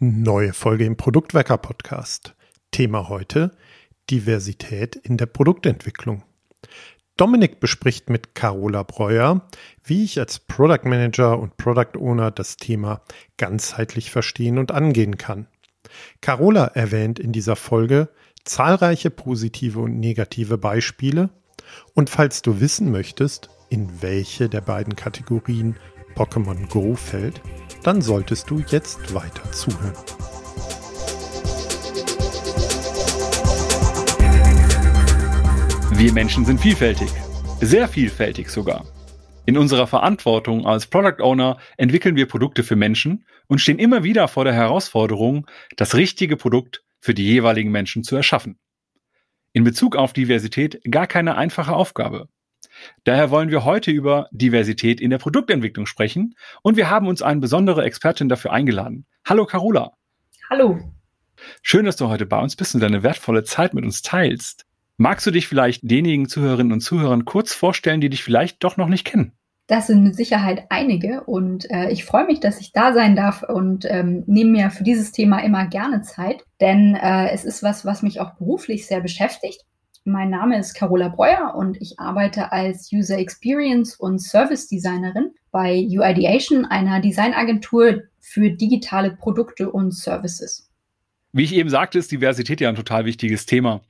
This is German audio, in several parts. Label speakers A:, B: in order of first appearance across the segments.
A: Neue Folge im Produktwecker Podcast. Thema heute Diversität in der Produktentwicklung. Dominik bespricht mit Carola Breuer, wie ich als Product Manager und Product Owner das Thema ganzheitlich verstehen und angehen kann. Carola erwähnt in dieser Folge zahlreiche positive und negative Beispiele und falls du wissen möchtest, in welche der beiden Kategorien Pokémon Go fällt, dann solltest du jetzt weiter zuhören.
B: Wir Menschen sind vielfältig, sehr vielfältig sogar. In unserer Verantwortung als Product Owner entwickeln wir Produkte für Menschen und stehen immer wieder vor der Herausforderung, das richtige Produkt für die jeweiligen Menschen zu erschaffen. In Bezug auf Diversität gar keine einfache Aufgabe. Daher wollen wir heute über Diversität in der Produktentwicklung sprechen und wir haben uns eine besondere Expertin dafür eingeladen. Hallo Carola.
C: Hallo.
B: Schön, dass du heute bei uns bist und deine wertvolle Zeit mit uns teilst. Magst du dich vielleicht denjenigen Zuhörerinnen und Zuhörern kurz vorstellen, die dich vielleicht doch noch nicht kennen?
C: Das sind mit Sicherheit einige und äh, ich freue mich, dass ich da sein darf und ähm, nehme mir für dieses Thema immer gerne Zeit, denn äh, es ist was, was mich auch beruflich sehr beschäftigt. Mein Name ist Carola Breuer und ich arbeite als User Experience und Service Designerin bei UIdeation, einer Designagentur für digitale Produkte und Services.
B: Wie ich eben sagte, ist Diversität ja ein total wichtiges Thema.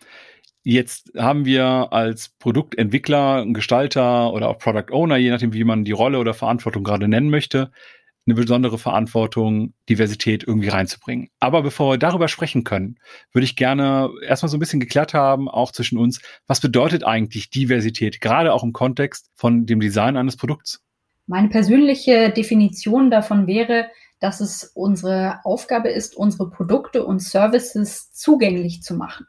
B: Jetzt haben wir als Produktentwickler, Gestalter oder auch Product Owner, je nachdem, wie man die Rolle oder Verantwortung gerade nennen möchte, eine besondere Verantwortung, Diversität irgendwie reinzubringen. Aber bevor wir darüber sprechen können, würde ich gerne erstmal so ein bisschen geklärt haben, auch zwischen uns, was bedeutet eigentlich Diversität, gerade auch im Kontext von dem Design eines Produkts?
C: Meine persönliche Definition davon wäre, dass es unsere Aufgabe ist, unsere Produkte und Services zugänglich zu machen.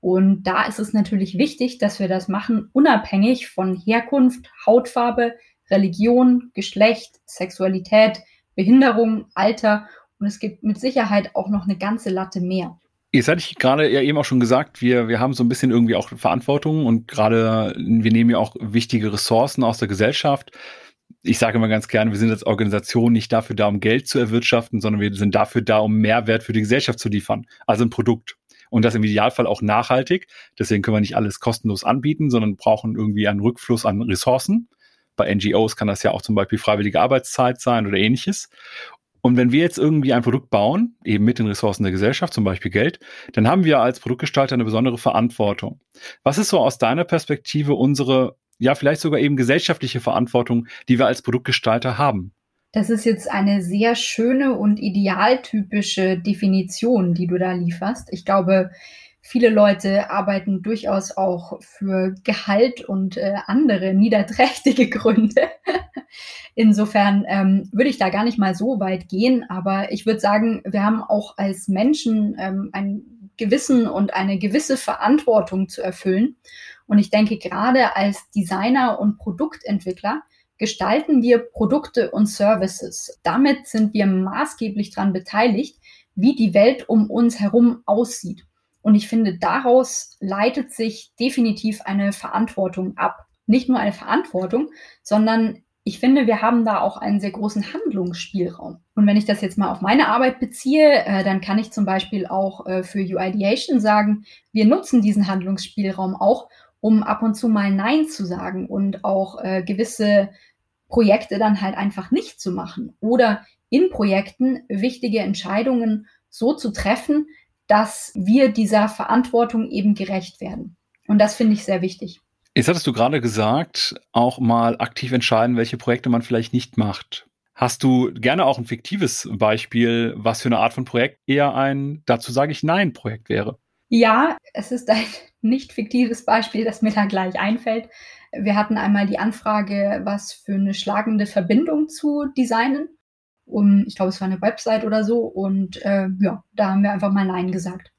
C: Und da ist es natürlich wichtig, dass wir das machen, unabhängig von Herkunft, Hautfarbe, Religion, Geschlecht, Sexualität, Behinderung, Alter und es gibt mit Sicherheit auch noch eine ganze Latte mehr.
B: Jetzt hatte ich gerade ja eben auch schon gesagt, wir, wir haben so ein bisschen irgendwie auch Verantwortung und gerade wir nehmen ja auch wichtige Ressourcen aus der Gesellschaft. Ich sage immer ganz gerne, wir sind als Organisation nicht dafür da, um Geld zu erwirtschaften, sondern wir sind dafür da, um Mehrwert für die Gesellschaft zu liefern. Also ein Produkt. Und das im Idealfall auch nachhaltig. Deswegen können wir nicht alles kostenlos anbieten, sondern brauchen irgendwie einen Rückfluss an Ressourcen. Bei NGOs kann das ja auch zum Beispiel freiwillige Arbeitszeit sein oder ähnliches. Und wenn wir jetzt irgendwie ein Produkt bauen, eben mit den Ressourcen der Gesellschaft, zum Beispiel Geld, dann haben wir als Produktgestalter eine besondere Verantwortung. Was ist so aus deiner Perspektive unsere, ja, vielleicht sogar eben gesellschaftliche Verantwortung, die wir als Produktgestalter haben?
C: Das ist jetzt eine sehr schöne und idealtypische Definition, die du da lieferst. Ich glaube, Viele Leute arbeiten durchaus auch für Gehalt und äh, andere niederträchtige Gründe. Insofern ähm, würde ich da gar nicht mal so weit gehen, aber ich würde sagen, wir haben auch als Menschen ähm, ein Gewissen und eine gewisse Verantwortung zu erfüllen. Und ich denke, gerade als Designer und Produktentwickler gestalten wir Produkte und Services. Damit sind wir maßgeblich daran beteiligt, wie die Welt um uns herum aussieht. Und ich finde, daraus leitet sich definitiv eine Verantwortung ab. Nicht nur eine Verantwortung, sondern ich finde, wir haben da auch einen sehr großen Handlungsspielraum. Und wenn ich das jetzt mal auf meine Arbeit beziehe, äh, dann kann ich zum Beispiel auch äh, für UIdeation sagen, wir nutzen diesen Handlungsspielraum auch, um ab und zu mal Nein zu sagen und auch äh, gewisse Projekte dann halt einfach nicht zu machen oder in Projekten wichtige Entscheidungen so zu treffen, dass wir dieser Verantwortung eben gerecht werden. Und das finde ich sehr wichtig.
B: Jetzt hattest du gerade gesagt, auch mal aktiv entscheiden, welche Projekte man vielleicht nicht macht. Hast du gerne auch ein fiktives Beispiel, was für eine Art von Projekt eher ein, dazu sage ich Nein, Projekt wäre?
C: Ja, es ist ein nicht fiktives Beispiel, das mir da gleich einfällt. Wir hatten einmal die Anfrage, was für eine schlagende Verbindung zu designen um, ich glaube, es war eine Website oder so. Und äh, ja, da haben wir einfach mal Nein gesagt.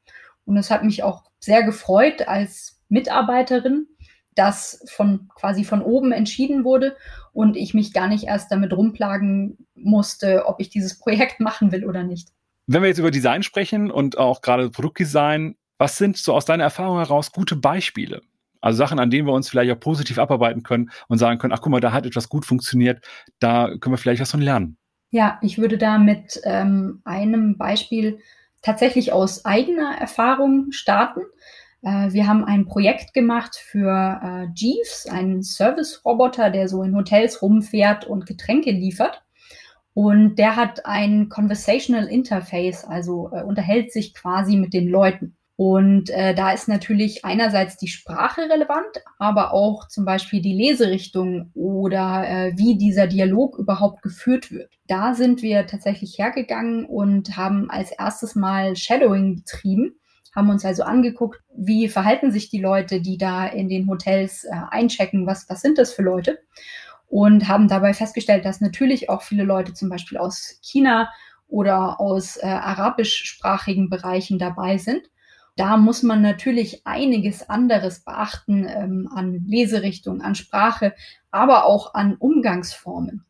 C: Und das hat mich auch sehr gefreut als Mitarbeiterin, dass von quasi von oben entschieden wurde und ich mich gar nicht erst damit rumplagen musste, ob ich dieses Projekt machen will oder nicht.
B: Wenn wir jetzt über Design sprechen und auch gerade Produktdesign, was sind so aus deiner Erfahrung heraus gute Beispiele? Also Sachen, an denen wir uns vielleicht auch positiv abarbeiten können und sagen können, ach guck mal, da hat etwas gut funktioniert, da können wir vielleicht was von lernen.
C: Ja, ich würde da mit ähm, einem Beispiel tatsächlich aus eigener Erfahrung starten. Äh, wir haben ein Projekt gemacht für äh, Jeeves, einen Service-Roboter, der so in Hotels rumfährt und Getränke liefert. Und der hat ein Conversational Interface, also äh, unterhält sich quasi mit den Leuten. Und äh, da ist natürlich einerseits die Sprache relevant, aber auch zum Beispiel die Leserichtung oder äh, wie dieser Dialog überhaupt geführt wird. Da sind wir tatsächlich hergegangen und haben als erstes mal Shadowing betrieben, haben uns also angeguckt, wie verhalten sich die Leute, die da in den Hotels äh, einchecken, was, was sind das für Leute? Und haben dabei festgestellt, dass natürlich auch viele Leute zum Beispiel aus China oder aus äh, arabischsprachigen Bereichen dabei sind da muss man natürlich einiges anderes beachten ähm, an Leserichtung, an Sprache, aber auch an Umgangsformen.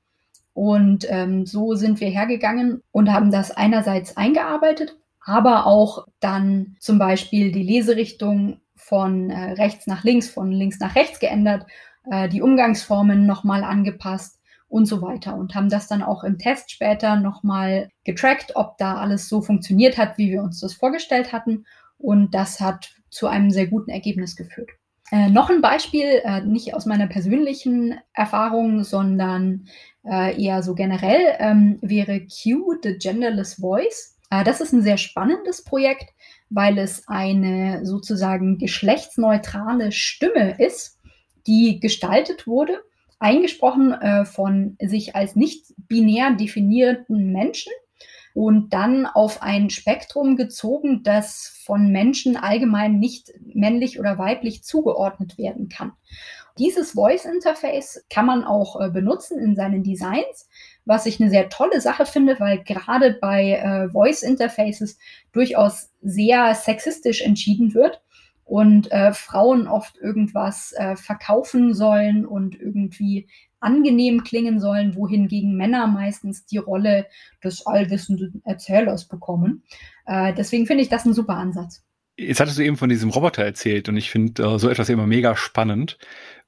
C: Und ähm, so sind wir hergegangen und haben das einerseits eingearbeitet, aber auch dann zum Beispiel die Leserichtung von äh, rechts nach links, von links nach rechts geändert, äh, die Umgangsformen nochmal angepasst und so weiter und haben das dann auch im Test später nochmal getrackt, ob da alles so funktioniert hat, wie wir uns das vorgestellt hatten und das hat zu einem sehr guten Ergebnis geführt. Äh, noch ein Beispiel, äh, nicht aus meiner persönlichen Erfahrung, sondern äh, eher so generell, ähm, wäre Q, The Genderless Voice. Äh, das ist ein sehr spannendes Projekt, weil es eine sozusagen geschlechtsneutrale Stimme ist, die gestaltet wurde, eingesprochen äh, von sich als nicht binär definierten Menschen und dann auf ein Spektrum gezogen, das von Menschen allgemein nicht männlich oder weiblich zugeordnet werden kann. Dieses Voice Interface kann man auch äh, benutzen in seinen Designs, was ich eine sehr tolle Sache finde, weil gerade bei äh, Voice Interfaces durchaus sehr sexistisch entschieden wird und äh, Frauen oft irgendwas äh, verkaufen sollen und irgendwie angenehm klingen sollen, wohingegen Männer meistens die Rolle des allwissenden Erzählers bekommen. Äh, deswegen finde ich das ein super Ansatz.
B: Jetzt hattest du eben von diesem Roboter erzählt und ich finde äh, so etwas immer mega spannend.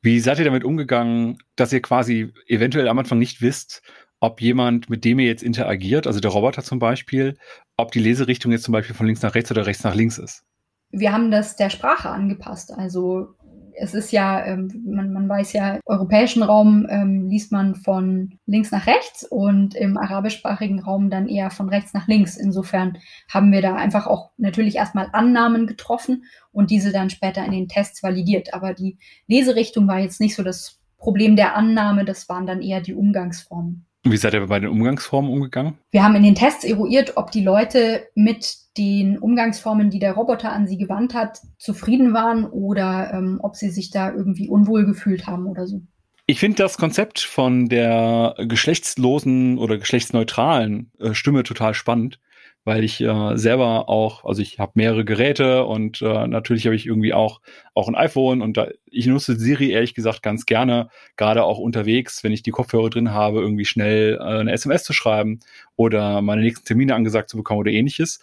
B: Wie seid ihr damit umgegangen, dass ihr quasi eventuell am Anfang nicht wisst, ob jemand, mit dem ihr jetzt interagiert, also der Roboter zum Beispiel, ob die Leserichtung jetzt zum Beispiel von links nach rechts oder rechts nach links ist?
C: Wir haben das der Sprache angepasst. Also es ist ja, ähm, man, man weiß ja, im europäischen Raum ähm, liest man von links nach rechts und im arabischsprachigen Raum dann eher von rechts nach links. Insofern haben wir da einfach auch natürlich erstmal Annahmen getroffen und diese dann später in den Tests validiert. Aber die Leserichtung war jetzt nicht so das Problem der Annahme, das waren dann eher die Umgangsformen.
B: Wie seid ihr bei den Umgangsformen umgegangen?
C: Wir haben in den Tests eruiert, ob die Leute mit den Umgangsformen, die der Roboter an sie gewandt hat, zufrieden waren oder ähm, ob sie sich da irgendwie unwohl gefühlt haben oder so.
B: Ich finde das Konzept von der geschlechtslosen oder geschlechtsneutralen äh, Stimme total spannend weil ich äh, selber auch, also ich habe mehrere Geräte und äh, natürlich habe ich irgendwie auch auch ein iPhone und da, ich nutze Siri ehrlich gesagt ganz gerne, gerade auch unterwegs, wenn ich die Kopfhörer drin habe, irgendwie schnell äh, eine SMS zu schreiben oder meine nächsten Termine angesagt zu bekommen oder ähnliches.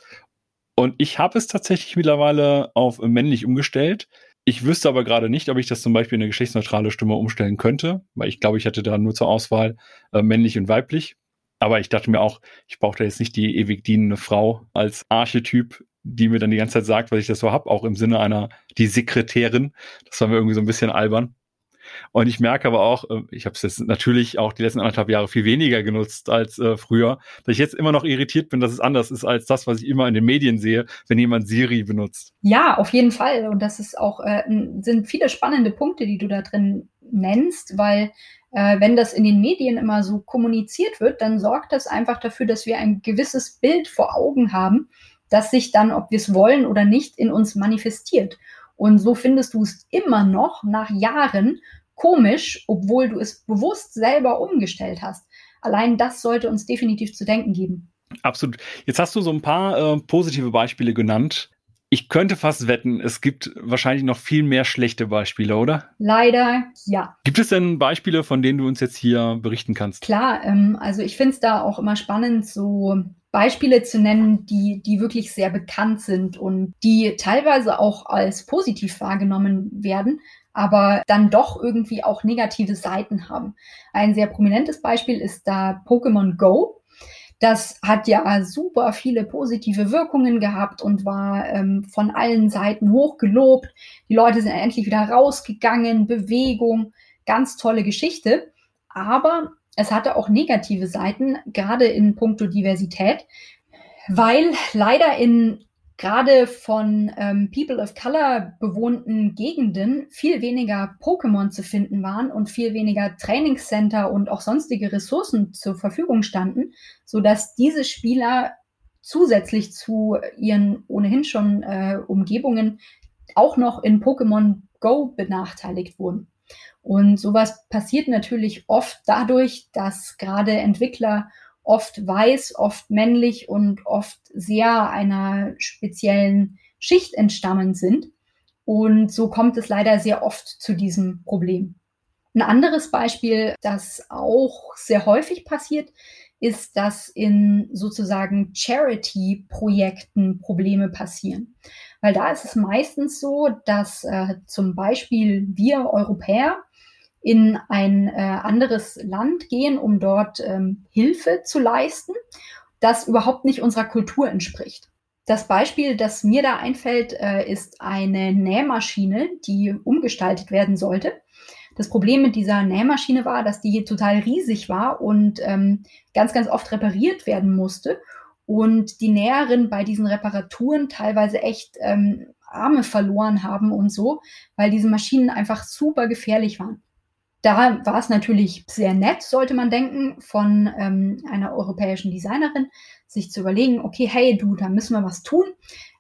B: Und ich habe es tatsächlich mittlerweile auf männlich umgestellt. Ich wüsste aber gerade nicht, ob ich das zum Beispiel in eine geschlechtsneutrale Stimme umstellen könnte, weil ich glaube, ich hätte da nur zur Auswahl äh, männlich und weiblich. Aber ich dachte mir auch, ich brauche da jetzt nicht die ewig dienende Frau als Archetyp, die mir dann die ganze Zeit sagt, was ich das so hab, auch im Sinne einer, die Sekretärin. Das war mir irgendwie so ein bisschen albern. Und ich merke aber auch, äh, ich habe es jetzt natürlich auch die letzten anderthalb Jahre viel weniger genutzt als äh, früher, dass ich jetzt immer noch irritiert bin, dass es anders ist als das, was ich immer in den Medien sehe, wenn jemand Siri benutzt.
C: Ja, auf jeden Fall. Und das ist auch, äh, sind viele spannende Punkte, die du da drin nennst, weil äh, wenn das in den Medien immer so kommuniziert wird, dann sorgt das einfach dafür, dass wir ein gewisses Bild vor Augen haben, das sich dann, ob wir es wollen oder nicht, in uns manifestiert. Und so findest du es immer noch nach Jahren komisch, obwohl du es bewusst selber umgestellt hast. Allein das sollte uns definitiv zu denken geben.
B: Absolut. Jetzt hast du so ein paar äh, positive Beispiele genannt. Ich könnte fast wetten, es gibt wahrscheinlich noch viel mehr schlechte Beispiele, oder?
C: Leider ja.
B: Gibt es denn Beispiele, von denen du uns jetzt hier berichten kannst?
C: Klar, ähm, also ich finde es da auch immer spannend, so Beispiele zu nennen, die, die wirklich sehr bekannt sind und die teilweise auch als positiv wahrgenommen werden, aber dann doch irgendwie auch negative Seiten haben. Ein sehr prominentes Beispiel ist da Pokémon Go. Das hat ja super viele positive Wirkungen gehabt und war ähm, von allen Seiten hochgelobt. Die Leute sind endlich wieder rausgegangen, Bewegung, ganz tolle Geschichte. Aber es hatte auch negative Seiten, gerade in puncto Diversität, weil leider in gerade von ähm, People of Color bewohnten Gegenden viel weniger Pokémon zu finden waren und viel weniger Trainingscenter und auch sonstige Ressourcen zur Verfügung standen, so dass diese Spieler zusätzlich zu ihren ohnehin schon äh, Umgebungen auch noch in Pokémon Go benachteiligt wurden. Und sowas passiert natürlich oft dadurch, dass gerade Entwickler oft weiß, oft männlich und oft sehr einer speziellen Schicht entstammen sind. Und so kommt es leider sehr oft zu diesem Problem. Ein anderes Beispiel, das auch sehr häufig passiert, ist, dass in sozusagen Charity-Projekten Probleme passieren. Weil da ist es meistens so, dass äh, zum Beispiel wir Europäer in ein äh, anderes Land gehen, um dort ähm, Hilfe zu leisten, das überhaupt nicht unserer Kultur entspricht. Das Beispiel, das mir da einfällt, äh, ist eine Nähmaschine, die umgestaltet werden sollte. Das Problem mit dieser Nähmaschine war, dass die total riesig war und ähm, ganz, ganz oft repariert werden musste. Und die Näherin bei diesen Reparaturen teilweise echt ähm, Arme verloren haben und so, weil diese Maschinen einfach super gefährlich waren. Da war es natürlich sehr nett, sollte man denken, von ähm, einer europäischen Designerin, sich zu überlegen, okay, hey du, da müssen wir was tun.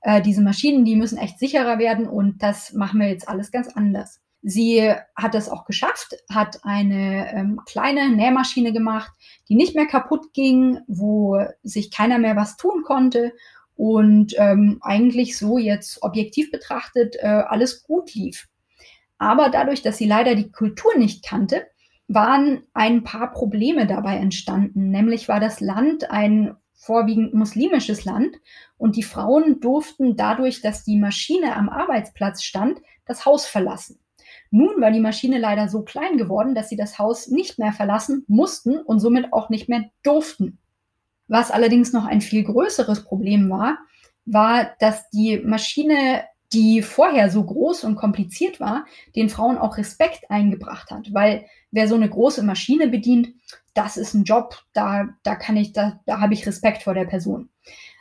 C: Äh, diese Maschinen, die müssen echt sicherer werden und das machen wir jetzt alles ganz anders. Sie hat es auch geschafft, hat eine ähm, kleine Nähmaschine gemacht, die nicht mehr kaputt ging, wo sich keiner mehr was tun konnte und ähm, eigentlich so jetzt objektiv betrachtet äh, alles gut lief. Aber dadurch, dass sie leider die Kultur nicht kannte, waren ein paar Probleme dabei entstanden. Nämlich war das Land ein vorwiegend muslimisches Land und die Frauen durften dadurch, dass die Maschine am Arbeitsplatz stand, das Haus verlassen. Nun war die Maschine leider so klein geworden, dass sie das Haus nicht mehr verlassen mussten und somit auch nicht mehr durften. Was allerdings noch ein viel größeres Problem war, war, dass die Maschine die vorher so groß und kompliziert war, den Frauen auch Respekt eingebracht hat. Weil wer so eine große Maschine bedient, das ist ein Job, da, da kann ich, da, da habe ich Respekt vor der Person.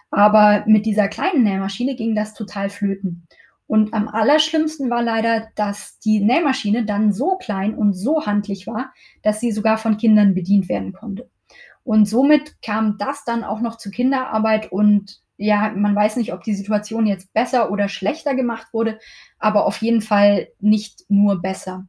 C: Aber mit dieser kleinen Nähmaschine ging das total flöten. Und am allerschlimmsten war leider, dass die Nähmaschine dann so klein und so handlich war, dass sie sogar von Kindern bedient werden konnte. Und somit kam das dann auch noch zu Kinderarbeit und ja, man weiß nicht, ob die Situation jetzt besser oder schlechter gemacht wurde, aber auf jeden Fall nicht nur besser.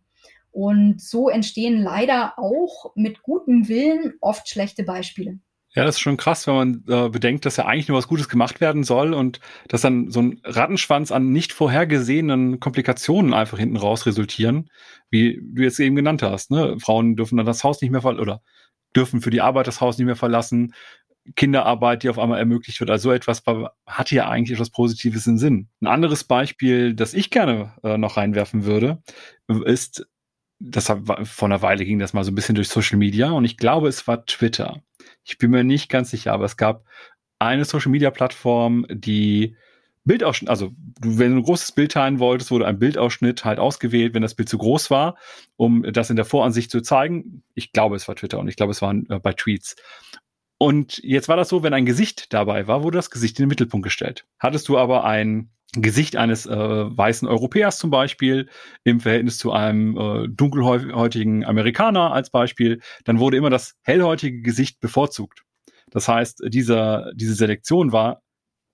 C: Und so entstehen leider auch mit gutem Willen oft schlechte Beispiele.
B: Ja, das ist schon krass, wenn man äh, bedenkt, dass ja eigentlich nur was Gutes gemacht werden soll und dass dann so ein Rattenschwanz an nicht vorhergesehenen Komplikationen einfach hinten raus resultieren, wie du jetzt eben genannt hast. Ne? Frauen dürfen dann das Haus nicht mehr verlassen oder dürfen für die Arbeit das Haus nicht mehr verlassen. Kinderarbeit, die auf einmal ermöglicht wird. Also so etwas hat hier eigentlich etwas Positives in Sinn. Ein anderes Beispiel, das ich gerne äh, noch reinwerfen würde, ist, das vor einer Weile ging das mal so ein bisschen durch Social Media und ich glaube, es war Twitter. Ich bin mir nicht ganz sicher, aber es gab eine Social Media Plattform, die Bildausschnitt, also wenn du ein großes Bild teilen wolltest, wurde ein Bildausschnitt halt ausgewählt, wenn das Bild zu groß war, um das in der Voransicht zu zeigen. Ich glaube, es war Twitter und ich glaube, es waren äh, bei Tweets. Und jetzt war das so, wenn ein Gesicht dabei war, wurde das Gesicht in den Mittelpunkt gestellt. Hattest du aber ein Gesicht eines äh, weißen Europäers zum Beispiel im Verhältnis zu einem äh, dunkelhäutigen Amerikaner als Beispiel, dann wurde immer das hellhäutige Gesicht bevorzugt. Das heißt, dieser, diese Selektion war,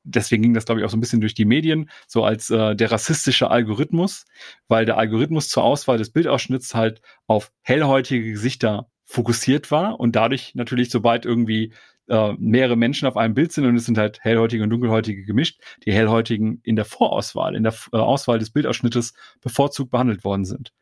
B: deswegen ging das, glaube ich, auch so ein bisschen durch die Medien, so als äh, der rassistische Algorithmus, weil der Algorithmus zur Auswahl des Bildausschnitts halt auf hellhäutige Gesichter fokussiert war und dadurch natürlich, sobald irgendwie äh, mehrere Menschen auf einem Bild sind und es sind halt hellhäutige und dunkelhäutige gemischt, die hellhäutigen in der Vorauswahl, in der äh, Auswahl des Bildausschnittes bevorzugt behandelt worden sind.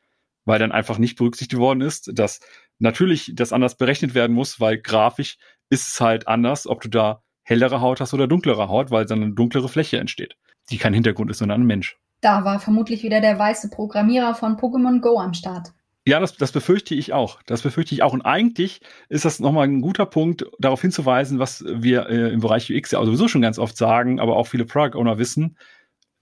B: Weil dann einfach nicht berücksichtigt worden ist, dass natürlich das anders berechnet werden muss, weil grafisch ist es halt anders, ob du da hellere Haut hast oder dunklere Haut, weil dann eine dunklere Fläche entsteht, die kein Hintergrund ist, sondern ein Mensch.
C: Da war vermutlich wieder der weiße Programmierer von Pokémon Go am Start.
B: Ja, das, das befürchte ich auch. Das befürchte ich auch. Und eigentlich ist das nochmal ein guter Punkt, darauf hinzuweisen, was wir äh, im Bereich UX ja sowieso schon ganz oft sagen, aber auch viele Product Owner wissen,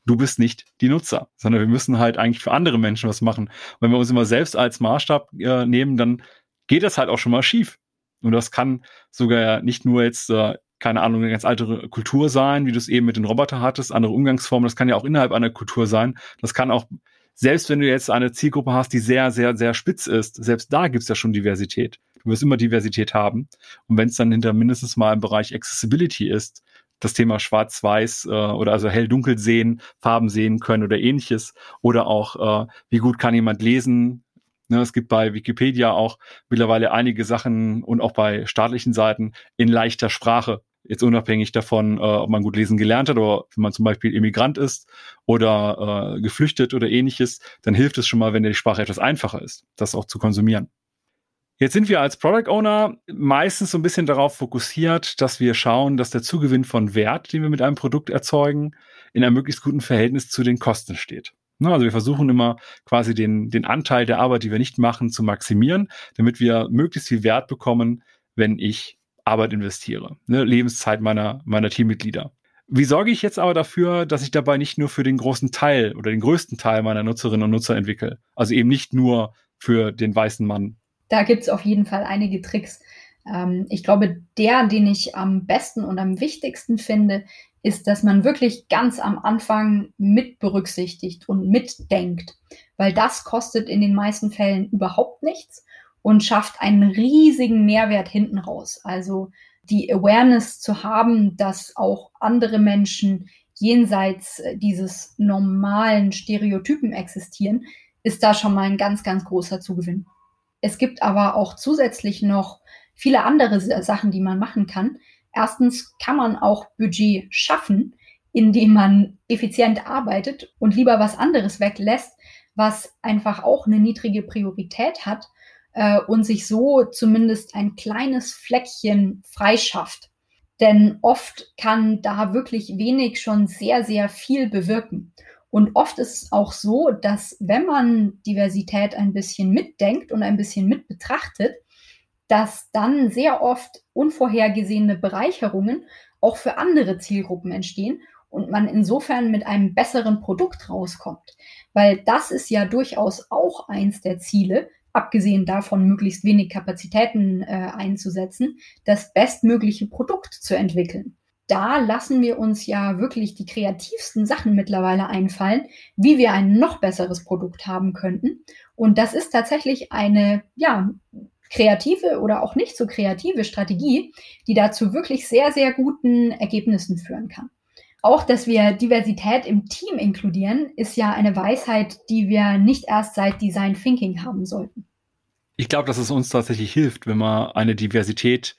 B: du bist nicht die Nutzer, sondern wir müssen halt eigentlich für andere Menschen was machen. Und wenn wir uns immer selbst als Maßstab äh, nehmen, dann geht das halt auch schon mal schief. Und das kann sogar nicht nur jetzt, äh, keine Ahnung, eine ganz alte Kultur sein, wie du es eben mit den Robotern hattest, andere Umgangsformen, das kann ja auch innerhalb einer Kultur sein. Das kann auch selbst wenn du jetzt eine Zielgruppe hast, die sehr, sehr, sehr spitz ist, selbst da gibt's ja schon Diversität. Du wirst immer Diversität haben. Und wenn es dann hinter mindestens mal im Bereich Accessibility ist, das Thema Schwarz-Weiß äh, oder also hell-dunkel sehen, Farben sehen können oder ähnliches, oder auch, äh, wie gut kann jemand lesen, Ne, es gibt bei Wikipedia auch mittlerweile einige Sachen und auch bei staatlichen Seiten in leichter Sprache. Jetzt unabhängig davon, äh, ob man gut lesen gelernt hat oder wenn man zum Beispiel Immigrant ist oder äh, geflüchtet oder ähnliches, dann hilft es schon mal, wenn die Sprache etwas einfacher ist, das auch zu konsumieren. Jetzt sind wir als Product Owner meistens so ein bisschen darauf fokussiert, dass wir schauen, dass der Zugewinn von Wert, den wir mit einem Produkt erzeugen, in einem möglichst guten Verhältnis zu den Kosten steht. Ne, also wir versuchen immer quasi den, den Anteil der Arbeit, die wir nicht machen, zu maximieren, damit wir möglichst viel Wert bekommen, wenn ich Arbeit investiere, ne, Lebenszeit meiner, meiner Teammitglieder. Wie sorge ich jetzt aber dafür, dass ich dabei nicht nur für den großen Teil oder den größten Teil meiner Nutzerinnen und Nutzer entwickle? Also eben nicht nur für den weißen Mann.
C: Da gibt es auf jeden Fall einige Tricks. Ähm, ich glaube, der, den ich am besten und am wichtigsten finde, ist, dass man wirklich ganz am Anfang mit berücksichtigt und mitdenkt, weil das kostet in den meisten Fällen überhaupt nichts und schafft einen riesigen Mehrwert hinten raus. Also die Awareness zu haben, dass auch andere Menschen jenseits äh, dieses normalen Stereotypen existieren, ist da schon mal ein ganz, ganz großer Zugewinn. Es gibt aber auch zusätzlich noch viele andere Sachen, die man machen kann. Erstens kann man auch Budget schaffen, indem man effizient arbeitet und lieber was anderes weglässt, was einfach auch eine niedrige Priorität hat äh, und sich so zumindest ein kleines Fleckchen freischafft. Denn oft kann da wirklich wenig schon sehr, sehr viel bewirken. Und oft ist es auch so, dass wenn man Diversität ein bisschen mitdenkt und ein bisschen mit betrachtet, dass dann sehr oft unvorhergesehene Bereicherungen auch für andere Zielgruppen entstehen und man insofern mit einem besseren Produkt rauskommt. Weil das ist ja durchaus auch eins der Ziele, abgesehen davon, möglichst wenig Kapazitäten äh, einzusetzen, das bestmögliche Produkt zu entwickeln. Da lassen wir uns ja wirklich die kreativsten Sachen mittlerweile einfallen, wie wir ein noch besseres Produkt haben könnten. Und das ist tatsächlich eine, ja, kreative oder auch nicht so kreative Strategie, die dazu wirklich sehr, sehr guten Ergebnissen führen kann. Auch, dass wir Diversität im Team inkludieren, ist ja eine Weisheit, die wir nicht erst seit Design Thinking haben sollten.
B: Ich glaube, dass es uns tatsächlich hilft, wenn wir eine Diversität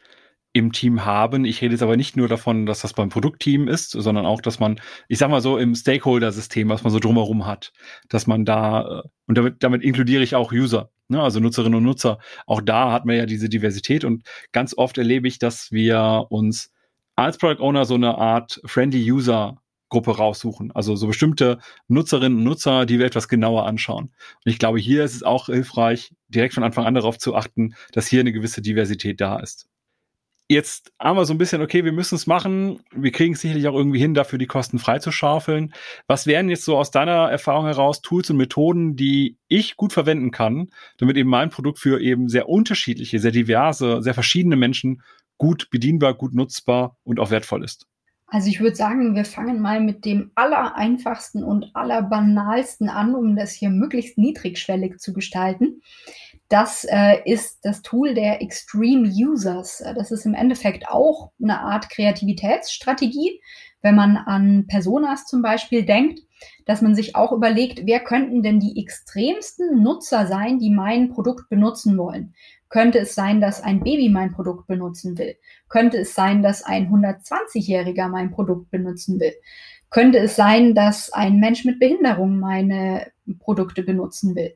B: im Team haben. Ich rede jetzt aber nicht nur davon, dass das beim Produktteam ist, sondern auch, dass man, ich sag mal so, im Stakeholder-System, was man so drumherum hat, dass man da, äh, und damit, damit inkludiere ich auch User, ne, also Nutzerinnen und Nutzer. Auch da hat man ja diese Diversität und ganz oft erlebe ich, dass wir uns als Product Owner so eine Art Friendly User Gruppe raussuchen. Also so bestimmte Nutzerinnen und Nutzer, die wir etwas genauer anschauen. Und ich glaube, hier ist es auch hilfreich, direkt von Anfang an darauf zu achten, dass hier eine gewisse Diversität da ist. Jetzt haben wir so ein bisschen, okay, wir müssen es machen. Wir kriegen es sicherlich auch irgendwie hin, dafür die Kosten freizuschaufeln. Was wären jetzt so aus deiner Erfahrung heraus Tools und Methoden, die ich gut verwenden kann, damit eben mein Produkt für eben sehr unterschiedliche, sehr diverse, sehr verschiedene Menschen gut bedienbar, gut nutzbar und auch wertvoll ist?
C: Also ich würde sagen, wir fangen mal mit dem allereinfachsten und allerbanalsten an, um das hier möglichst niedrigschwellig zu gestalten. Das äh, ist das Tool der Extreme Users. Das ist im Endeffekt auch eine Art Kreativitätsstrategie, wenn man an Personas zum Beispiel denkt, dass man sich auch überlegt, wer könnten denn die extremsten Nutzer sein, die mein Produkt benutzen wollen. Könnte es sein, dass ein Baby mein Produkt benutzen will? Könnte es sein, dass ein 120-Jähriger mein Produkt benutzen will? Könnte es sein, dass ein Mensch mit Behinderung meine Produkte benutzen will?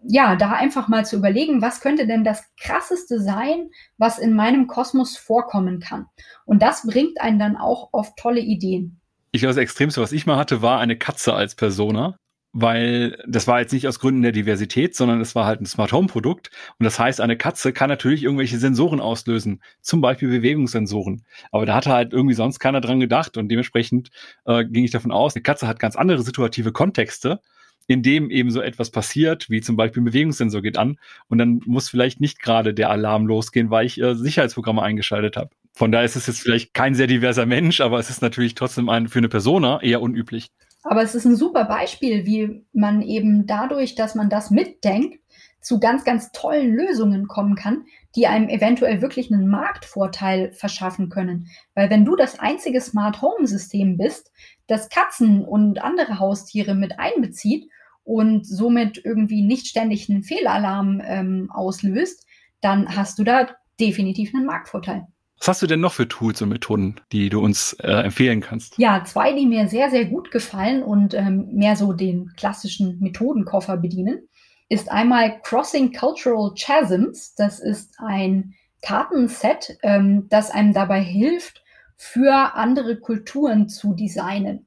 C: Ja, da einfach mal zu überlegen, was könnte denn das Krasseste sein, was in meinem Kosmos vorkommen kann? Und das bringt einen dann auch auf tolle Ideen.
B: Ich glaube, das Extremste, was ich mal hatte, war eine Katze als Persona weil das war jetzt nicht aus Gründen der Diversität, sondern es war halt ein Smart Home Produkt. Und das heißt, eine Katze kann natürlich irgendwelche Sensoren auslösen, zum Beispiel Bewegungssensoren. Aber da hatte halt irgendwie sonst keiner dran gedacht und dementsprechend äh, ging ich davon aus, eine Katze hat ganz andere situative Kontexte, in dem eben so etwas passiert, wie zum Beispiel ein Bewegungssensor geht an und dann muss vielleicht nicht gerade der Alarm losgehen, weil ich äh, Sicherheitsprogramme eingeschaltet habe. Von daher ist es jetzt vielleicht kein sehr diverser Mensch, aber es ist natürlich trotzdem ein, für eine Persona eher unüblich.
C: Aber es ist ein super Beispiel, wie man eben dadurch, dass man das mitdenkt, zu ganz, ganz tollen Lösungen kommen kann, die einem eventuell wirklich einen Marktvorteil verschaffen können. Weil wenn du das einzige Smart Home System bist, das Katzen und andere Haustiere mit einbezieht und somit irgendwie nicht ständig einen Fehlalarm ähm, auslöst, dann hast du da definitiv einen Marktvorteil.
B: Was hast du denn noch für Tools und Methoden, die du uns äh, empfehlen kannst?
C: Ja, zwei, die mir sehr, sehr gut gefallen und ähm, mehr so den klassischen Methodenkoffer bedienen, ist einmal Crossing Cultural Chasms. Das ist ein Kartenset, ähm, das einem dabei hilft, für andere Kulturen zu designen.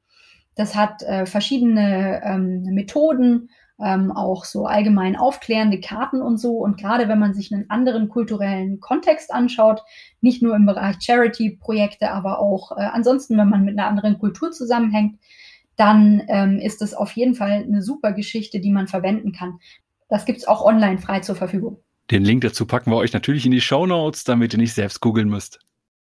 C: Das hat äh, verschiedene ähm, Methoden, ähm, auch so allgemein aufklärende Karten und so. Und gerade wenn man sich einen anderen kulturellen Kontext anschaut, nicht nur im Bereich Charity-Projekte, aber auch äh, ansonsten, wenn man mit einer anderen Kultur zusammenhängt, dann ähm, ist es auf jeden Fall eine super Geschichte, die man verwenden kann. Das gibt's auch online frei zur Verfügung.
B: Den Link dazu packen wir euch natürlich in die Show Notes, damit ihr nicht selbst googeln müsst.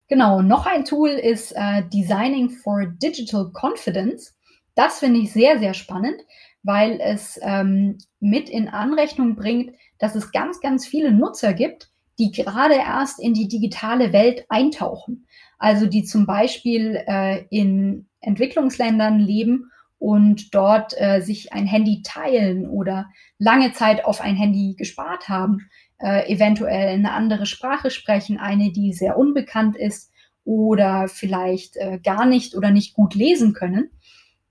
C: Genau, noch ein Tool ist äh, Designing for Digital Confidence. Das finde ich sehr, sehr spannend, weil es ähm, mit in Anrechnung bringt, dass es ganz, ganz viele Nutzer gibt, die gerade erst in die digitale Welt eintauchen. Also die zum Beispiel äh, in Entwicklungsländern leben und dort äh, sich ein Handy teilen oder lange Zeit auf ein Handy gespart haben, äh, eventuell eine andere Sprache sprechen, eine, die sehr unbekannt ist oder vielleicht äh, gar nicht oder nicht gut lesen können.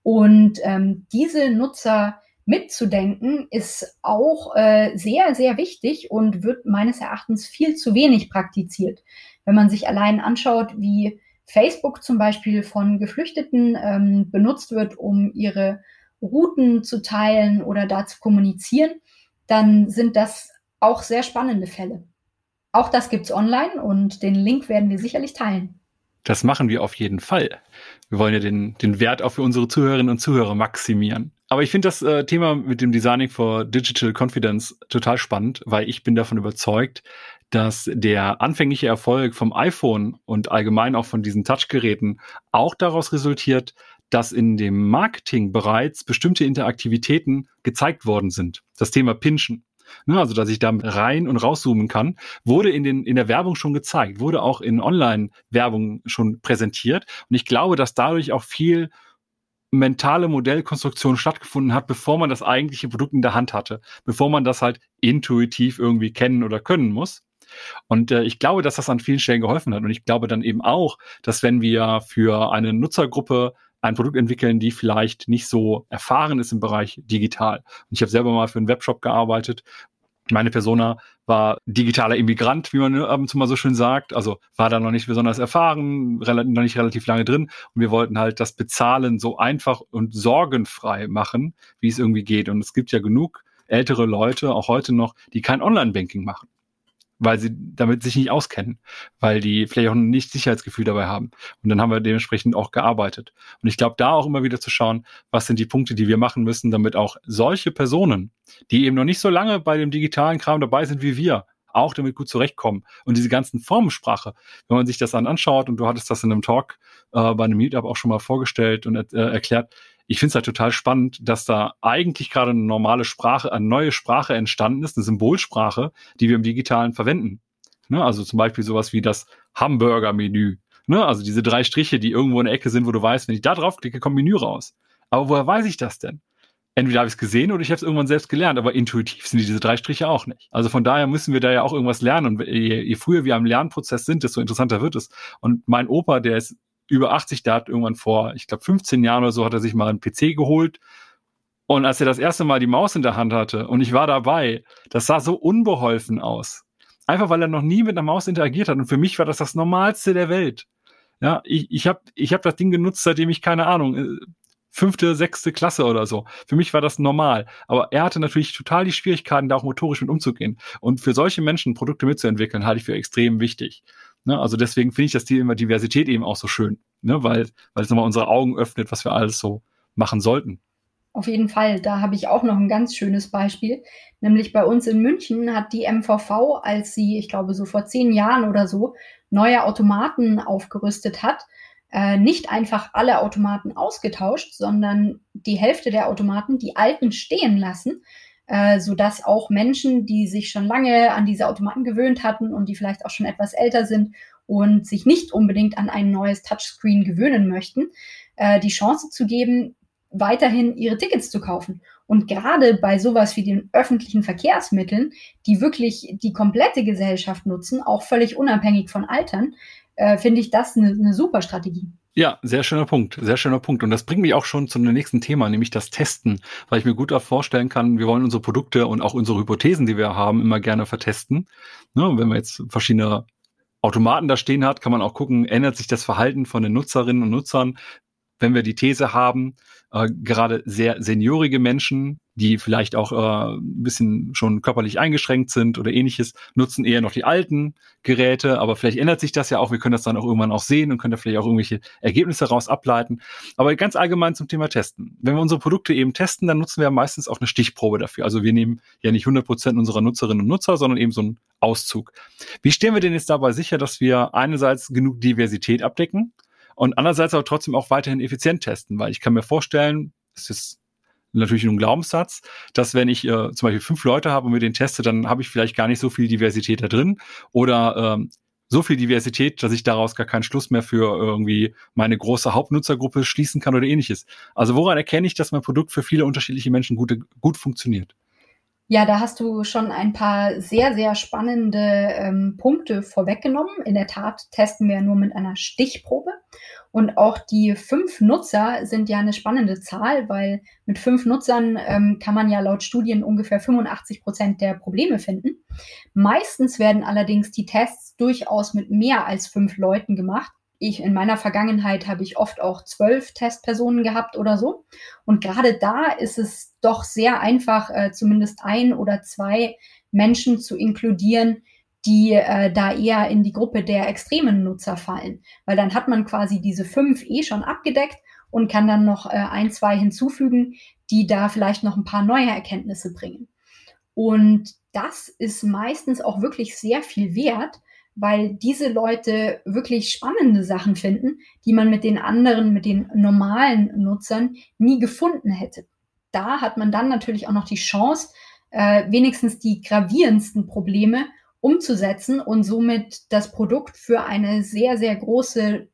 C: Und ähm, diese Nutzer mitzudenken ist auch äh, sehr, sehr wichtig und wird meines Erachtens viel zu wenig praktiziert. Wenn man sich allein anschaut, wie Facebook zum Beispiel von Geflüchteten ähm, benutzt wird, um ihre Routen zu teilen oder da zu kommunizieren, dann sind das auch sehr spannende Fälle. Auch das gibt's online und den Link werden wir sicherlich teilen.
B: Das machen wir auf jeden Fall. Wir wollen ja den, den Wert auch für unsere Zuhörerinnen und Zuhörer maximieren. Aber ich finde das äh, Thema mit dem Designing for Digital Confidence total spannend, weil ich bin davon überzeugt, dass der anfängliche Erfolg vom iPhone und allgemein auch von diesen Touchgeräten auch daraus resultiert, dass in dem Marketing bereits bestimmte Interaktivitäten gezeigt worden sind. Das Thema Pinschen. Ne, also dass ich da rein und rauszoomen kann, wurde in, den, in der Werbung schon gezeigt, wurde auch in Online-Werbung schon präsentiert. Und ich glaube, dass dadurch auch viel mentale Modellkonstruktion stattgefunden hat, bevor man das eigentliche Produkt in der Hand hatte, bevor man das halt intuitiv irgendwie kennen oder können muss. Und äh, ich glaube, dass das an vielen Stellen geholfen hat. Und ich glaube dann eben auch, dass wenn wir für eine Nutzergruppe ein Produkt entwickeln, die vielleicht nicht so erfahren ist im Bereich digital. Und ich habe selber mal für einen Webshop gearbeitet. Meine Persona war digitaler Immigrant, wie man ab und zu mal so schön sagt. Also war da noch nicht besonders erfahren, noch nicht relativ lange drin. Und wir wollten halt das Bezahlen so einfach und sorgenfrei machen, wie es irgendwie geht. Und es gibt ja genug ältere Leute, auch heute noch, die kein Online-Banking machen weil sie damit sich nicht auskennen, weil die vielleicht auch nicht Sicherheitsgefühl dabei haben. Und dann haben wir dementsprechend auch gearbeitet. Und ich glaube, da auch immer wieder zu schauen, was sind die Punkte, die wir machen müssen, damit auch solche Personen, die eben noch nicht so lange bei dem digitalen Kram dabei sind wie wir, auch damit gut zurechtkommen. Und diese ganzen Formensprache, wenn man sich das dann anschaut, und du hattest das in einem Talk äh, bei einem Meetup auch schon mal vorgestellt und äh, erklärt, ich finde es halt total spannend, dass da eigentlich gerade eine normale Sprache, eine neue Sprache entstanden ist, eine Symbolsprache, die wir im Digitalen verwenden. Ne? Also zum Beispiel sowas wie das Hamburger-Menü. Ne? Also diese drei Striche, die irgendwo in der Ecke sind, wo du weißt, wenn ich da draufklicke, kommt Menü raus. Aber woher weiß ich das denn? Entweder habe ich es gesehen oder ich habe es irgendwann selbst gelernt, aber intuitiv sind diese drei Striche auch nicht. Also von daher müssen wir da ja auch irgendwas lernen. Und je, je früher wir am Lernprozess sind, desto interessanter wird es. Und mein Opa, der ist über 80, der hat irgendwann vor, ich glaube, 15 Jahren oder so, hat er sich mal einen PC geholt. Und als er das erste Mal die Maus in der Hand hatte und ich war dabei, das sah so unbeholfen aus. Einfach weil er noch nie mit einer Maus interagiert hat. Und für mich war das das Normalste der Welt. Ja, ich, ich habe ich hab das Ding genutzt, seitdem ich, keine Ahnung, fünfte, sechste Klasse oder so. Für mich war das normal. Aber er hatte natürlich total die Schwierigkeiten, da auch motorisch mit umzugehen. Und für solche Menschen Produkte mitzuentwickeln, halte ich für extrem wichtig. Ne? Also deswegen finde ich das Thema Diversität eben auch so schön, ne? weil, weil es nochmal unsere Augen öffnet, was wir alles so machen sollten.
C: Auf jeden Fall, da habe ich auch noch ein ganz schönes Beispiel. Nämlich bei uns in München hat die MVV, als sie, ich glaube, so vor zehn Jahren oder so, neue Automaten aufgerüstet hat, äh, nicht einfach alle Automaten ausgetauscht, sondern die Hälfte der Automaten, die alten, stehen lassen, äh, sodass auch Menschen, die sich schon lange an diese Automaten gewöhnt hatten und die vielleicht auch schon etwas älter sind und sich nicht unbedingt an ein neues Touchscreen gewöhnen möchten, äh, die Chance zu geben, weiterhin ihre Tickets zu kaufen. Und gerade bei sowas wie den öffentlichen Verkehrsmitteln, die wirklich die komplette Gesellschaft nutzen, auch völlig unabhängig von Altern, äh, finde ich das eine, eine super Strategie.
B: Ja, sehr schöner Punkt, sehr schöner Punkt. Und das bringt mich auch schon zu dem nächsten Thema, nämlich das Testen, weil ich mir gut vorstellen kann, wir wollen unsere Produkte und auch unsere Hypothesen, die wir haben, immer gerne vertesten. Ne, wenn man jetzt verschiedene Automaten da stehen hat, kann man auch gucken, ändert sich das Verhalten von den Nutzerinnen und Nutzern, wenn wir die These haben, äh, gerade sehr seniorige Menschen, die vielleicht auch äh, ein bisschen schon körperlich eingeschränkt sind oder ähnliches, nutzen eher noch die alten Geräte, aber vielleicht ändert sich das ja auch, wir können das dann auch irgendwann auch sehen und können da vielleicht auch irgendwelche Ergebnisse daraus ableiten. Aber ganz allgemein zum Thema Testen. Wenn wir unsere Produkte eben testen, dann nutzen wir meistens auch eine Stichprobe dafür. Also wir nehmen ja nicht 100 Prozent unserer Nutzerinnen und Nutzer, sondern eben so einen Auszug. Wie stellen wir denn jetzt dabei sicher, dass wir einerseits genug Diversität abdecken, und andererseits aber trotzdem auch weiterhin effizient testen, weil ich kann mir vorstellen, es ist natürlich nur ein Glaubenssatz, dass wenn ich äh, zum Beispiel fünf Leute habe und mir den teste, dann habe ich vielleicht gar nicht so viel Diversität da drin oder ähm, so viel Diversität, dass ich daraus gar keinen Schluss mehr für irgendwie meine große Hauptnutzergruppe schließen kann oder ähnliches. Also woran erkenne ich, dass mein Produkt für viele unterschiedliche Menschen gut, gut funktioniert?
C: Ja, da hast du schon ein paar sehr, sehr spannende ähm, Punkte vorweggenommen. In der Tat testen wir nur mit einer Stichprobe. Und auch die fünf Nutzer sind ja eine spannende Zahl, weil mit fünf Nutzern ähm, kann man ja laut Studien ungefähr 85 Prozent der Probleme finden. Meistens werden allerdings die Tests durchaus mit mehr als fünf Leuten gemacht ich in meiner Vergangenheit habe ich oft auch zwölf Testpersonen gehabt oder so. Und gerade da ist es doch sehr einfach, äh, zumindest ein oder zwei Menschen zu inkludieren, die äh, da eher in die Gruppe der extremen Nutzer fallen. Weil dann hat man quasi diese fünf eh schon abgedeckt und kann dann noch äh, ein, zwei hinzufügen, die da vielleicht noch ein paar neue Erkenntnisse bringen. Und das ist meistens auch wirklich sehr viel wert, weil diese Leute wirklich spannende Sachen finden, die man mit den anderen, mit den normalen Nutzern nie gefunden hätte. Da hat man dann natürlich auch noch die Chance, äh, wenigstens die gravierendsten Probleme umzusetzen und somit das Produkt für eine sehr, sehr große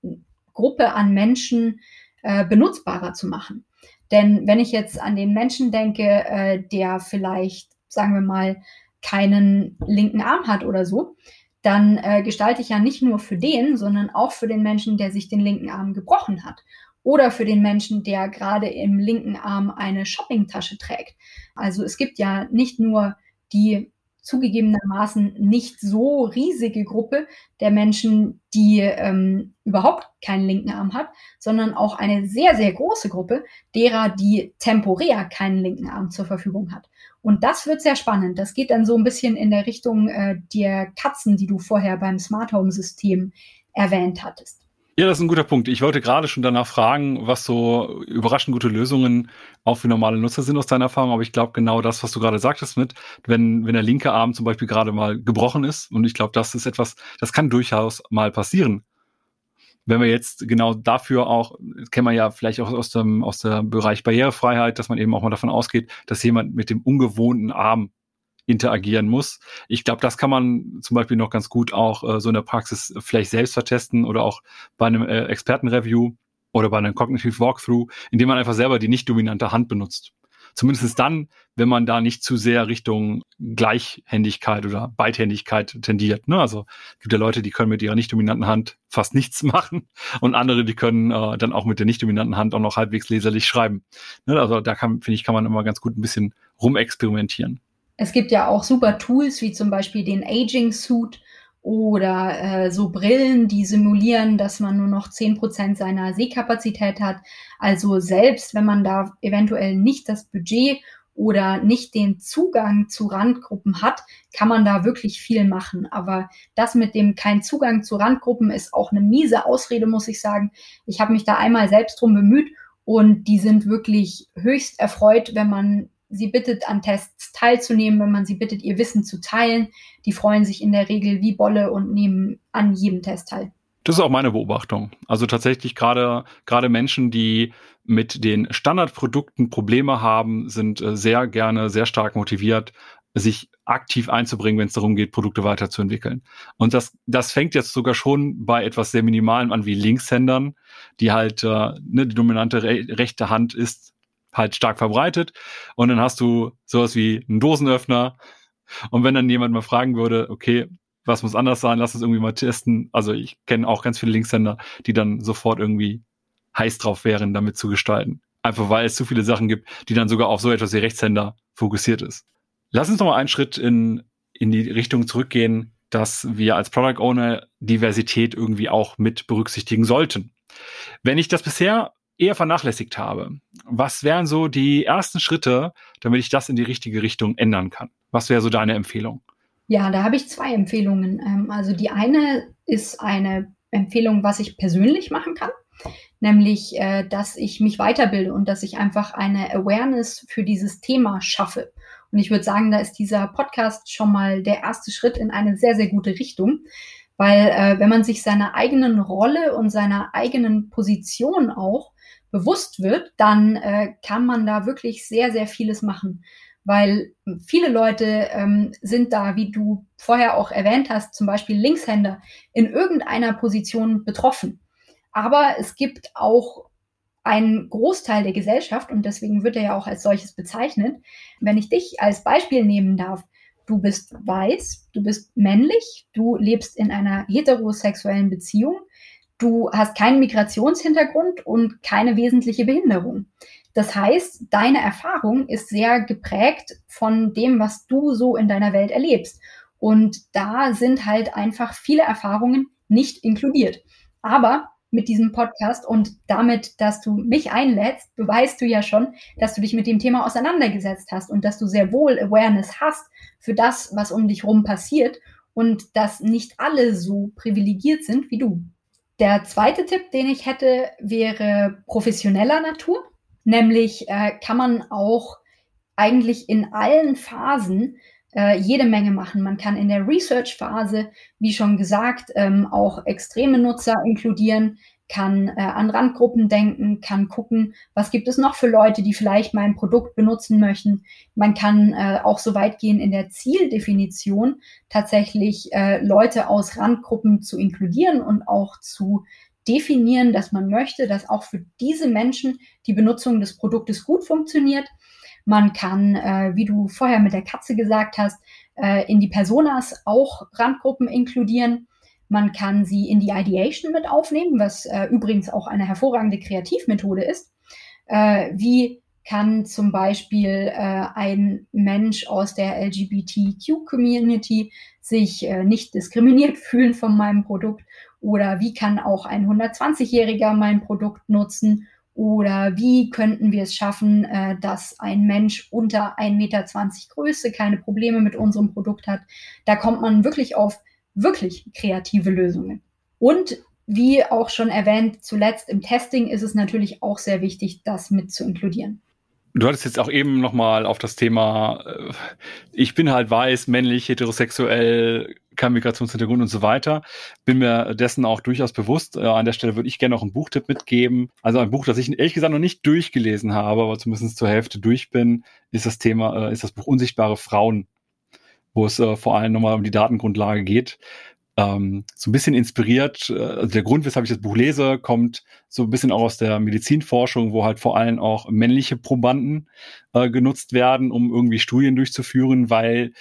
C: Gruppe an Menschen äh, benutzbarer zu machen. Denn wenn ich jetzt an den Menschen denke, äh, der vielleicht, sagen wir mal, keinen linken Arm hat oder so, dann äh, gestalte ich ja nicht nur für den, sondern auch für den Menschen, der sich den linken Arm gebrochen hat. Oder für den Menschen, der gerade im linken Arm eine Shoppingtasche trägt. Also es gibt ja nicht nur die zugegebenermaßen nicht so riesige Gruppe der Menschen, die ähm, überhaupt keinen linken Arm hat, sondern auch eine sehr, sehr große Gruppe derer, die temporär keinen linken Arm zur Verfügung hat. Und das wird sehr spannend. Das geht dann so ein bisschen in der Richtung äh, der Katzen, die du vorher beim Smart Home System erwähnt hattest.
B: Ja, das ist ein guter Punkt. Ich wollte gerade schon danach fragen, was so überraschend gute Lösungen auch für normale Nutzer sind aus deiner Erfahrung. Aber ich glaube genau das, was du gerade sagtest mit, wenn, wenn der linke Arm zum Beispiel gerade mal gebrochen ist. Und ich glaube, das ist etwas, das kann durchaus mal passieren wenn wir jetzt genau dafür auch, kennen wir ja vielleicht auch aus dem, aus dem Bereich Barrierefreiheit, dass man eben auch mal davon ausgeht, dass jemand mit dem ungewohnten Arm interagieren muss. Ich glaube, das kann man zum Beispiel noch ganz gut auch äh, so in der Praxis vielleicht selbst vertesten oder auch bei einem äh, Expertenreview oder bei einem Cognitive Walkthrough, indem man einfach selber die nicht dominante Hand benutzt. Zumindest dann, wenn man da nicht zu sehr Richtung Gleichhändigkeit oder Beidhändigkeit tendiert. Ne? Also gibt ja Leute, die können mit ihrer nicht dominanten Hand fast nichts machen und andere, die können äh, dann auch mit der nicht dominanten Hand auch noch halbwegs leserlich schreiben. Ne? Also da kann, finde ich, kann man immer ganz gut ein bisschen rumexperimentieren.
C: Es gibt ja auch super Tools wie zum Beispiel den Aging Suit, oder äh, so Brillen, die simulieren, dass man nur noch zehn Prozent seiner Sehkapazität hat. Also selbst wenn man da eventuell nicht das Budget oder nicht den Zugang zu Randgruppen hat, kann man da wirklich viel machen. Aber das mit dem kein Zugang zu Randgruppen ist auch eine miese Ausrede, muss ich sagen. Ich habe mich da einmal selbst drum bemüht und die sind wirklich höchst erfreut, wenn man sie bittet, an Tests teilzunehmen, wenn man sie bittet, ihr Wissen zu teilen. Die freuen sich in der Regel wie Bolle und nehmen an jedem Test teil.
B: Das ist auch meine Beobachtung. Also tatsächlich gerade gerade Menschen, die mit den Standardprodukten Probleme haben, sind äh, sehr gerne sehr stark motiviert, sich aktiv einzubringen, wenn es darum geht, Produkte weiterzuentwickeln. Und das, das fängt jetzt sogar schon bei etwas sehr Minimalem an wie Linkshändern, die halt äh, ne, die dominante re rechte Hand ist halt stark verbreitet. Und dann hast du sowas wie einen Dosenöffner. Und wenn dann jemand mal fragen würde, okay, was muss anders sein, lass uns irgendwie mal testen. Also ich kenne auch ganz viele Linkshänder, die dann sofort irgendwie heiß drauf wären, damit zu gestalten. Einfach weil es zu viele Sachen gibt, die dann sogar auf so etwas wie Rechtshänder fokussiert ist. Lass uns noch mal einen Schritt in, in die Richtung zurückgehen, dass wir als Product Owner Diversität irgendwie auch mit berücksichtigen sollten. Wenn ich das bisher eher vernachlässigt habe. Was wären so die ersten Schritte, damit ich das in die richtige Richtung ändern kann? Was wäre so deine Empfehlung?
C: Ja, da habe ich zwei Empfehlungen. Ähm, also die eine ist eine Empfehlung, was ich persönlich machen kann, nämlich, äh, dass ich mich weiterbilde und dass ich einfach eine Awareness für dieses Thema schaffe. Und ich würde sagen, da ist dieser Podcast schon mal der erste Schritt in eine sehr, sehr gute Richtung. Weil äh, wenn man sich seiner eigenen Rolle und seiner eigenen Position auch bewusst wird, dann äh, kann man da wirklich sehr, sehr vieles machen. Weil viele Leute ähm, sind da, wie du vorher auch erwähnt hast, zum Beispiel Linkshänder, in irgendeiner Position betroffen. Aber es gibt auch einen Großteil der Gesellschaft, und deswegen wird er ja auch als solches bezeichnet. Wenn ich dich als Beispiel nehmen darf, du bist weiß, du bist männlich, du lebst in einer heterosexuellen Beziehung, du hast keinen Migrationshintergrund und keine wesentliche Behinderung. Das heißt, deine Erfahrung ist sehr geprägt von dem, was du so in deiner Welt erlebst. Und da sind halt einfach viele Erfahrungen nicht inkludiert. Aber mit diesem Podcast und damit, dass du mich einlädst, beweist du ja schon, dass du dich mit dem Thema auseinandergesetzt hast und dass du sehr wohl Awareness hast für das, was um dich rum passiert und dass nicht alle so privilegiert sind wie du. Der zweite Tipp, den ich hätte, wäre professioneller Natur. Nämlich äh, kann man auch eigentlich in allen Phasen äh, jede Menge machen. Man kann in der Research-Phase, wie schon gesagt, ähm, auch extreme Nutzer inkludieren kann äh, an Randgruppen denken, kann gucken, was gibt es noch für Leute, die vielleicht mein Produkt benutzen möchten. Man kann äh, auch so weit gehen in der Zieldefinition, tatsächlich äh, Leute aus Randgruppen zu inkludieren und auch zu definieren, dass man möchte, dass auch für diese Menschen die Benutzung des Produktes gut funktioniert. Man kann, äh, wie du vorher mit der Katze gesagt hast, äh, in die Personas auch Randgruppen inkludieren. Man kann sie in die Ideation mit aufnehmen, was äh, übrigens auch eine hervorragende Kreativmethode ist. Äh, wie kann zum Beispiel äh, ein Mensch aus der LGBTQ-Community sich äh, nicht diskriminiert fühlen von meinem Produkt? Oder wie kann auch ein 120-Jähriger mein Produkt nutzen? Oder wie könnten wir es schaffen, äh, dass ein Mensch unter 1,20 Meter Größe keine Probleme mit unserem Produkt hat? Da kommt man wirklich auf wirklich kreative Lösungen. Und wie auch schon erwähnt, zuletzt im Testing ist es natürlich auch sehr wichtig, das mit zu inkludieren.
B: Du hattest jetzt auch eben nochmal auf das Thema, äh, ich bin halt weiß, männlich, heterosexuell, kein Migrationshintergrund und so weiter. Bin mir dessen auch durchaus bewusst. Äh, an der Stelle würde ich gerne noch einen Buchtipp mitgeben. Also ein Buch, das ich ehrlich gesagt noch nicht durchgelesen habe, aber zumindest zur Hälfte durch bin, ist das Thema, äh, ist das Buch Unsichtbare Frauen wo es äh, vor allem nochmal um die Datengrundlage geht. Ähm, so ein bisschen inspiriert, äh, also der Grund, weshalb ich das Buch lese, kommt so ein bisschen auch aus der Medizinforschung, wo halt vor allem auch männliche Probanden äh, genutzt werden, um irgendwie Studien durchzuführen, weil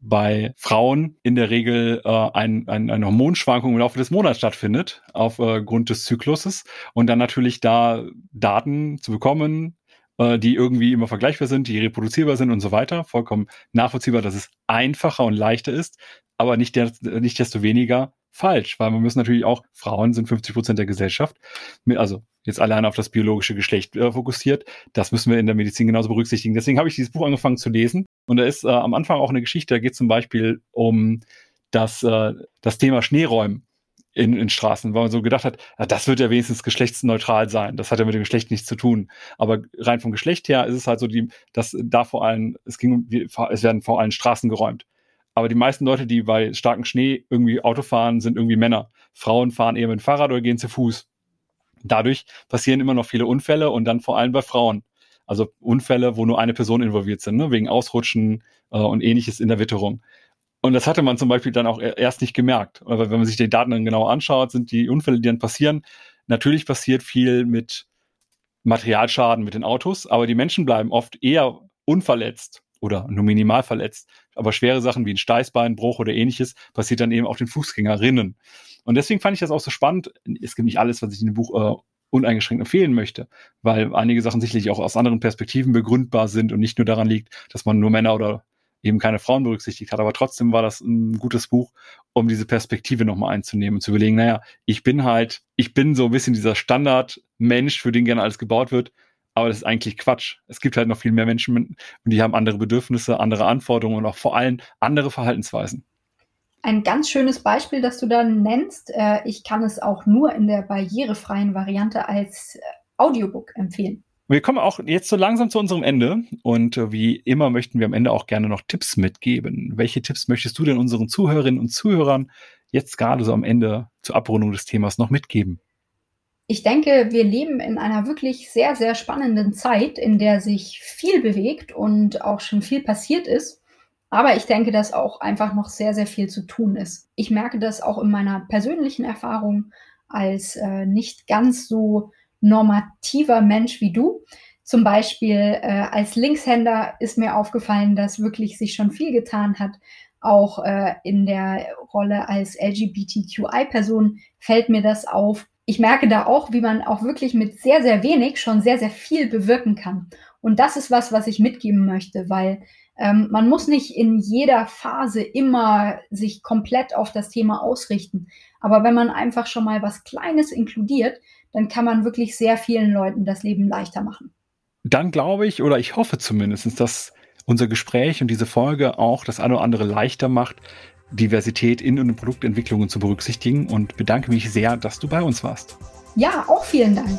B: bei Frauen in der Regel äh, ein, ein, eine Hormonschwankung im Laufe des Monats stattfindet, aufgrund äh, des Zykluses. Und dann natürlich da Daten zu bekommen, äh, die irgendwie immer vergleichbar sind, die reproduzierbar sind und so weiter. Vollkommen nachvollziehbar, dass es einfacher und leichter ist, aber nicht, der, nicht desto weniger falsch, weil man müssen natürlich auch, Frauen sind 50 Prozent der Gesellschaft, also jetzt allein auf das biologische Geschlecht äh, fokussiert. Das müssen wir in der Medizin genauso berücksichtigen. Deswegen habe ich dieses Buch angefangen zu lesen. Und da ist äh, am Anfang auch eine Geschichte, da geht zum Beispiel um das, äh, das Thema Schneeräumen in, in Straßen, weil man so gedacht hat, ja, das wird ja wenigstens geschlechtsneutral sein. Das hat ja mit dem Geschlecht nichts zu tun. Aber rein vom Geschlecht her ist es halt so, die, dass da vor allem, es ging, es werden vor allem Straßen geräumt. Aber die meisten Leute, die bei starkem Schnee irgendwie Auto fahren, sind irgendwie Männer. Frauen fahren eher mit dem Fahrrad oder gehen zu Fuß. Dadurch passieren immer noch viele Unfälle und dann vor allem bei Frauen. Also Unfälle, wo nur eine Person involviert sind, ne? wegen Ausrutschen äh, und ähnliches in der Witterung. Und das hatte man zum Beispiel dann auch erst nicht gemerkt. Aber wenn man sich die Daten dann genauer anschaut, sind die Unfälle, die dann passieren, natürlich passiert viel mit Materialschaden mit den Autos, aber die Menschen bleiben oft eher unverletzt oder nur minimal verletzt. Aber schwere Sachen wie ein Steißbeinbruch oder ähnliches passiert dann eben auch den Fußgängerinnen. Und deswegen fand ich das auch so spannend. Es gibt nicht alles, was ich in dem Buch äh, uneingeschränkt empfehlen möchte, weil einige Sachen sicherlich auch aus anderen Perspektiven begründbar sind und nicht nur daran liegt, dass man nur Männer oder eben keine Frauen berücksichtigt hat. Aber trotzdem war das ein gutes Buch, um diese Perspektive nochmal einzunehmen und zu überlegen, naja, ich bin halt, ich bin so ein bisschen dieser Standardmensch, für den gerne alles gebaut wird aber das ist eigentlich Quatsch. Es gibt halt noch viel mehr Menschen und die haben andere Bedürfnisse, andere Anforderungen und auch vor allem andere Verhaltensweisen.
C: Ein ganz schönes Beispiel, das du da nennst, äh, ich kann es auch nur in der barrierefreien Variante als äh, Audiobook empfehlen.
B: Wir kommen auch jetzt so langsam zu unserem Ende und äh, wie immer möchten wir am Ende auch gerne noch Tipps mitgeben. Welche Tipps möchtest du denn unseren Zuhörerinnen und Zuhörern jetzt gerade so am Ende zur Abrundung des Themas noch mitgeben?
C: Ich denke, wir leben in einer wirklich sehr, sehr spannenden Zeit, in der sich viel bewegt und auch schon viel passiert ist. Aber ich denke, dass auch einfach noch sehr, sehr viel zu tun ist. Ich merke das auch in meiner persönlichen Erfahrung als äh, nicht ganz so normativer Mensch wie du. Zum Beispiel äh, als Linkshänder ist mir aufgefallen, dass wirklich sich schon viel getan hat. Auch äh, in der Rolle als LGBTQI-Person fällt mir das auf ich merke da auch, wie man auch wirklich mit sehr, sehr wenig schon sehr, sehr viel bewirken kann. Und das ist was, was ich mitgeben möchte, weil ähm, man muss nicht in jeder Phase immer sich komplett auf das Thema ausrichten. Aber wenn man einfach schon mal was Kleines inkludiert, dann kann man wirklich sehr vielen Leuten das Leben leichter machen.
B: Dann glaube ich, oder ich hoffe zumindest, dass unser Gespräch und diese Folge auch das eine oder andere leichter macht, Diversität in und Produktentwicklungen zu berücksichtigen und bedanke mich sehr, dass du bei uns warst.
C: Ja, auch vielen Dank.